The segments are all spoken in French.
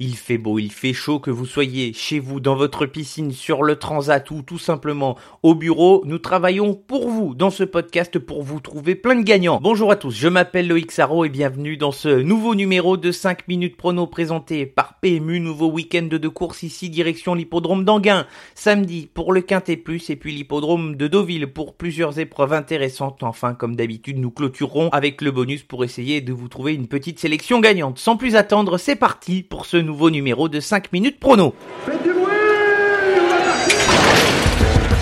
Il fait beau, il fait chaud, que vous soyez chez vous, dans votre piscine, sur le transat ou tout simplement au bureau, nous travaillons pour vous dans ce podcast pour vous trouver plein de gagnants. Bonjour à tous, je m'appelle Loïc Sarro et bienvenue dans ce nouveau numéro de 5 minutes prono présenté par PMU, nouveau week-end de course ici direction l'hippodrome d'Anguin, samedi pour le Quintet Plus et puis l'hippodrome de Deauville pour plusieurs épreuves intéressantes. Enfin, comme d'habitude, nous clôturerons avec le bonus pour essayer de vous trouver une petite sélection gagnante. Sans plus attendre, c'est parti pour ce nouveau numéro de 5 minutes prono. Faites du bruit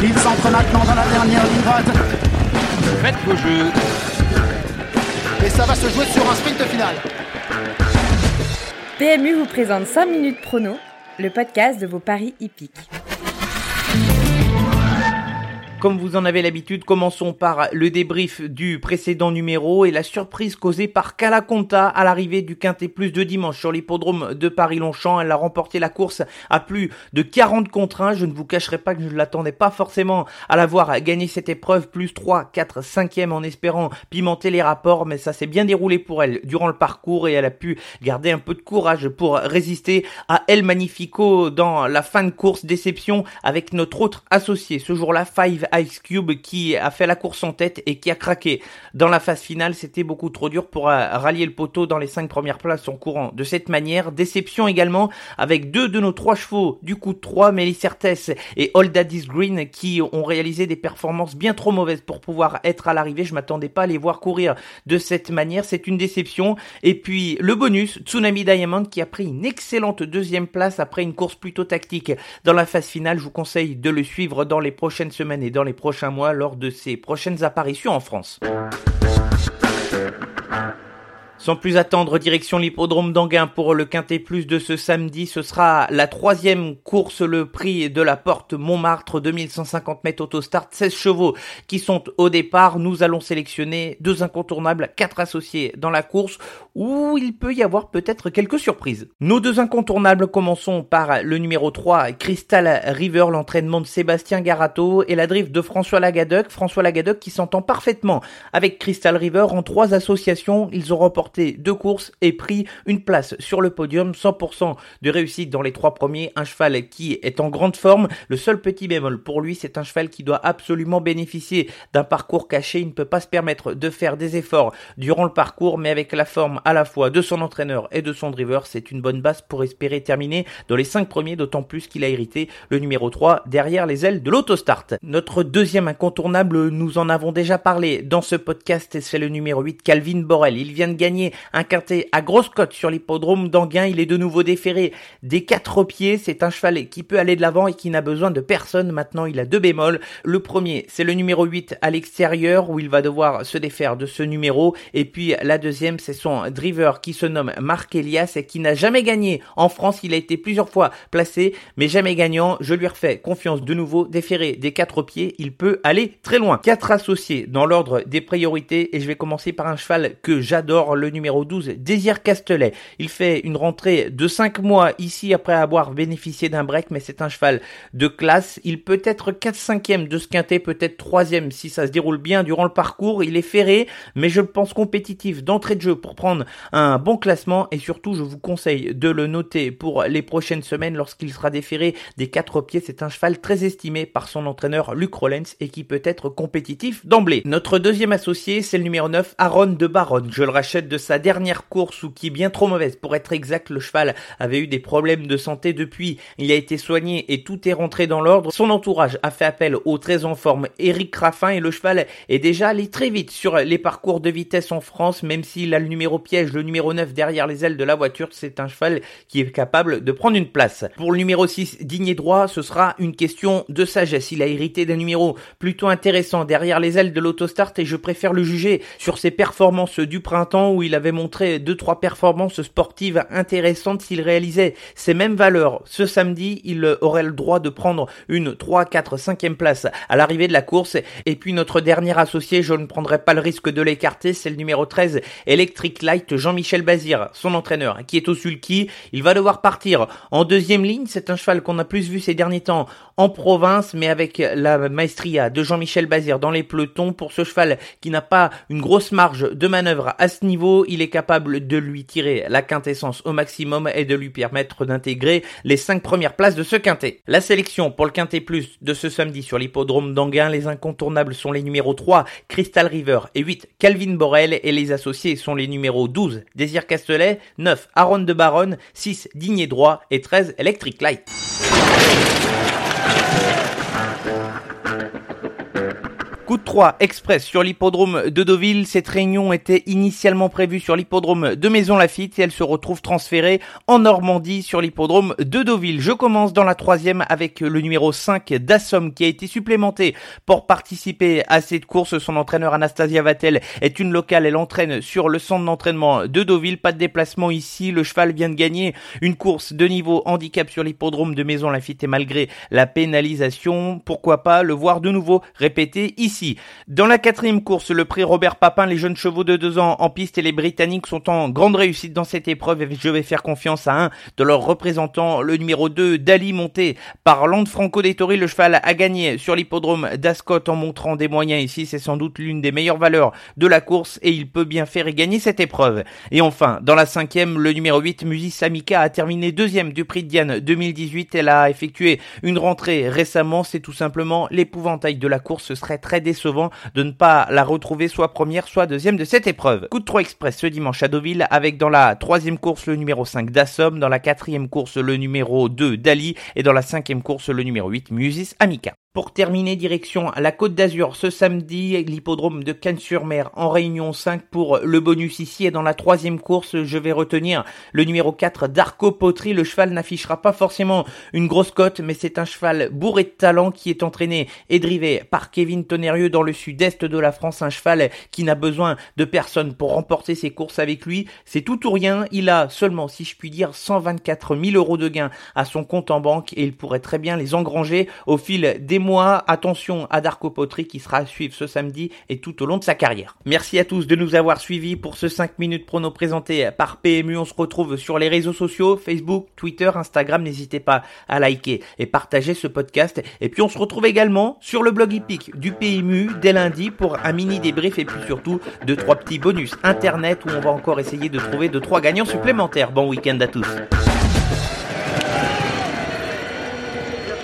Il s'entre maintenant dans la dernière ligne droite. Faites vos jeux. Et ça va se jouer sur un sprint final. PMU vous présente 5 minutes prono, le podcast de vos paris hippiques. Comme vous en avez l'habitude, commençons par le débrief du précédent numéro et la surprise causée par Calaconta à l'arrivée du Quintet Plus de dimanche sur l'hippodrome de Paris-Longchamp. Elle a remporté la course à plus de 40 contre 1. Je ne vous cacherai pas que je ne l'attendais pas forcément à la voir gagner cette épreuve. Plus 3, 4, 5e en espérant pimenter les rapports. Mais ça s'est bien déroulé pour elle durant le parcours et elle a pu garder un peu de courage pour résister à El Magnifico dans la fin de course. Déception avec notre autre associé ce jour-là, Five Ice Cube qui a fait la course en tête et qui a craqué. Dans la phase finale, c'était beaucoup trop dur pour euh, rallier le poteau dans les cinq premières places en courant de cette manière. Déception également avec deux de nos trois chevaux du coup de 3, Mélicertes et Old Daddy's Green qui ont réalisé des performances bien trop mauvaises pour pouvoir être à l'arrivée. Je m'attendais pas à les voir courir de cette manière. C'est une déception. Et puis le bonus, Tsunami Diamond qui a pris une excellente deuxième place après une course plutôt tactique. Dans la phase finale, je vous conseille de le suivre dans les prochaines semaines et dans les prochains mois lors de ses prochaines apparitions en France. Sans plus attendre, direction l'hippodrome d'Anguin pour le Quintet Plus de ce samedi. Ce sera la troisième course, le prix de la porte Montmartre, 2150 mètres autostart, 16 chevaux qui sont au départ. Nous allons sélectionner deux incontournables, quatre associés dans la course où il peut y avoir peut-être quelques surprises. Nos deux incontournables, commençons par le numéro 3, Crystal River, l'entraînement de Sébastien Garato et la drift de François Lagadec. François Lagadec qui s'entend parfaitement avec Crystal River en trois associations. Ils ont remporté deux courses et pris une place sur le podium, 100% de réussite dans les trois premiers, un cheval qui est en grande forme. Le seul petit bémol pour lui, c'est un cheval qui doit absolument bénéficier d'un parcours caché. Il ne peut pas se permettre de faire des efforts durant le parcours, mais avec la forme à la fois de son entraîneur et de son driver, c'est une bonne base pour espérer terminer dans les cinq premiers, d'autant plus qu'il a hérité le numéro 3 derrière les ailes de l'autostart. Notre deuxième incontournable, nous en avons déjà parlé dans ce podcast, c'est le numéro 8, Calvin Borel. Il vient de gagner un quintet à grosse cote sur l'hippodrome d'Anguin. Il est de nouveau déféré des quatre pieds. C'est un cheval qui peut aller de l'avant et qui n'a besoin de personne. Maintenant, il a deux bémols. Le premier, c'est le numéro 8 à l'extérieur où il va devoir se défaire de ce numéro. Et puis la deuxième, c'est son driver qui se nomme Marc Elias et qui n'a jamais gagné en France. Il a été plusieurs fois placé, mais jamais gagnant. Je lui refais confiance de nouveau. Déféré des quatre pieds, il peut aller très loin. Quatre associés dans l'ordre des priorités et je vais commencer par un cheval que j'adore, le numéro 12, Désir Castelet. Il fait une rentrée de 5 mois ici après avoir bénéficié d'un break, mais c'est un cheval de classe. Il peut être 4 5 e de ce quintet, peut-être 3 si ça se déroule bien durant le parcours. Il est ferré, mais je pense compétitif d'entrée de jeu pour prendre un bon classement et surtout je vous conseille de le noter pour les prochaines semaines lorsqu'il sera déféré des 4 pieds. C'est un cheval très estimé par son entraîneur Luc Rollens et qui peut être compétitif d'emblée. Notre deuxième associé, c'est le numéro 9, Aaron de Baronne. Je le rachète de sa dernière course ou qui est bien trop mauvaise. Pour être exact, le cheval avait eu des problèmes de santé depuis. Il a été soigné et tout est rentré dans l'ordre. Son entourage a fait appel au très en forme Eric Raffin et le cheval est déjà allé très vite sur les parcours de vitesse en France, même s'il a le numéro le numéro 9 derrière les ailes de la voiture. C'est un cheval qui est capable de prendre une place. Pour le numéro 6, digne et droit, ce sera une question de sagesse. Il a hérité d'un numéro plutôt intéressant derrière les ailes de l'autostart et je préfère le juger sur ses performances du printemps où il avait montré deux trois performances sportives intéressantes s'il réalisait ces mêmes valeurs ce samedi il aurait le droit de prendre une 3 4 5e place à l'arrivée de la course et puis notre dernier associé je ne prendrai pas le risque de l'écarter c'est le numéro 13 Electric Light Jean-Michel Bazir son entraîneur qui est au sulky. Il va devoir partir en deuxième ligne. C'est un cheval qu'on a plus vu ces derniers temps en province, mais avec la maestria de Jean-Michel Bazir dans les pelotons. Pour ce cheval qui n'a pas une grosse marge de manœuvre à ce niveau, il est capable de lui tirer la quintessence au maximum et de lui permettre d'intégrer les cinq premières places de ce quintet. La sélection pour le quintet plus de ce samedi sur l'hippodrome d'Anguin, les incontournables sont les numéros 3, Crystal River et 8, Calvin Borel et les associés sont les numéros 12, Désir Castelet, 9, Aaron de Baronne, 6, Digné Droit et 13, Electric Light. Mm-hmm. Coup de 3 express sur l'hippodrome de Deauville. Cette réunion était initialement prévue sur l'hippodrome de Maison Lafitte et elle se retrouve transférée en Normandie sur l'hippodrome de Deauville. Je commence dans la troisième avec le numéro 5 d'Assom qui a été supplémenté pour participer à cette course. Son entraîneur Anastasia Vatel est une locale. Elle entraîne sur le centre d'entraînement de Deauville. Pas de déplacement ici. Le cheval vient de gagner une course de niveau handicap sur l'hippodrome de Maison Lafitte et malgré la pénalisation, pourquoi pas le voir de nouveau répéter ici dans la quatrième course, le prix Robert Papin, les jeunes chevaux de deux ans en piste et les Britanniques sont en grande réussite dans cette épreuve et je vais faire confiance à un de leurs représentants, le numéro 2, Dali, monté par Lande Franco Dettori. Le cheval a gagné sur l'hippodrome d'Ascot en montrant des moyens ici. C'est sans doute l'une des meilleures valeurs de la course et il peut bien faire et gagner cette épreuve. Et enfin, dans la cinquième, le numéro 8, Musis Amica, a terminé deuxième du prix de Diane 2018. Elle a effectué une rentrée récemment. C'est tout simplement l'épouvantail de la course. Ce serait très décevant de ne pas la retrouver soit première, soit deuxième de cette épreuve. Coup de 3 express ce dimanche à Deauville avec dans la troisième course le numéro 5 d'Assom, dans la quatrième course le numéro 2 d'Ali et dans la cinquième course le numéro 8 Musis Amica. Pour terminer, direction la Côte d'Azur ce samedi, l'hippodrome de Cannes-sur-Mer en réunion 5 pour le bonus ici. Et dans la troisième course, je vais retenir le numéro 4 d'Arco Potri. Le cheval n'affichera pas forcément une grosse cote, mais c'est un cheval bourré de talent qui est entraîné et drivé par Kevin Tonnerrieux dans le sud-est de la France. Un cheval qui n'a besoin de personne pour remporter ses courses avec lui. C'est tout ou rien. Il a seulement, si je puis dire, 124 000 euros de gains à son compte en banque et il pourrait très bien les engranger au fil des mois moi, attention à Darko Potri qui sera à suivre ce samedi et tout au long de sa carrière. Merci à tous de nous avoir suivis pour ce 5 minutes prono présenté par PMU. On se retrouve sur les réseaux sociaux, Facebook, Twitter, Instagram. N'hésitez pas à liker et partager ce podcast. Et puis on se retrouve également sur le blog hippique du PMU dès lundi pour un mini débrief et puis surtout deux trois petits bonus internet où on va encore essayer de trouver deux trois gagnants supplémentaires. Bon week-end à tous.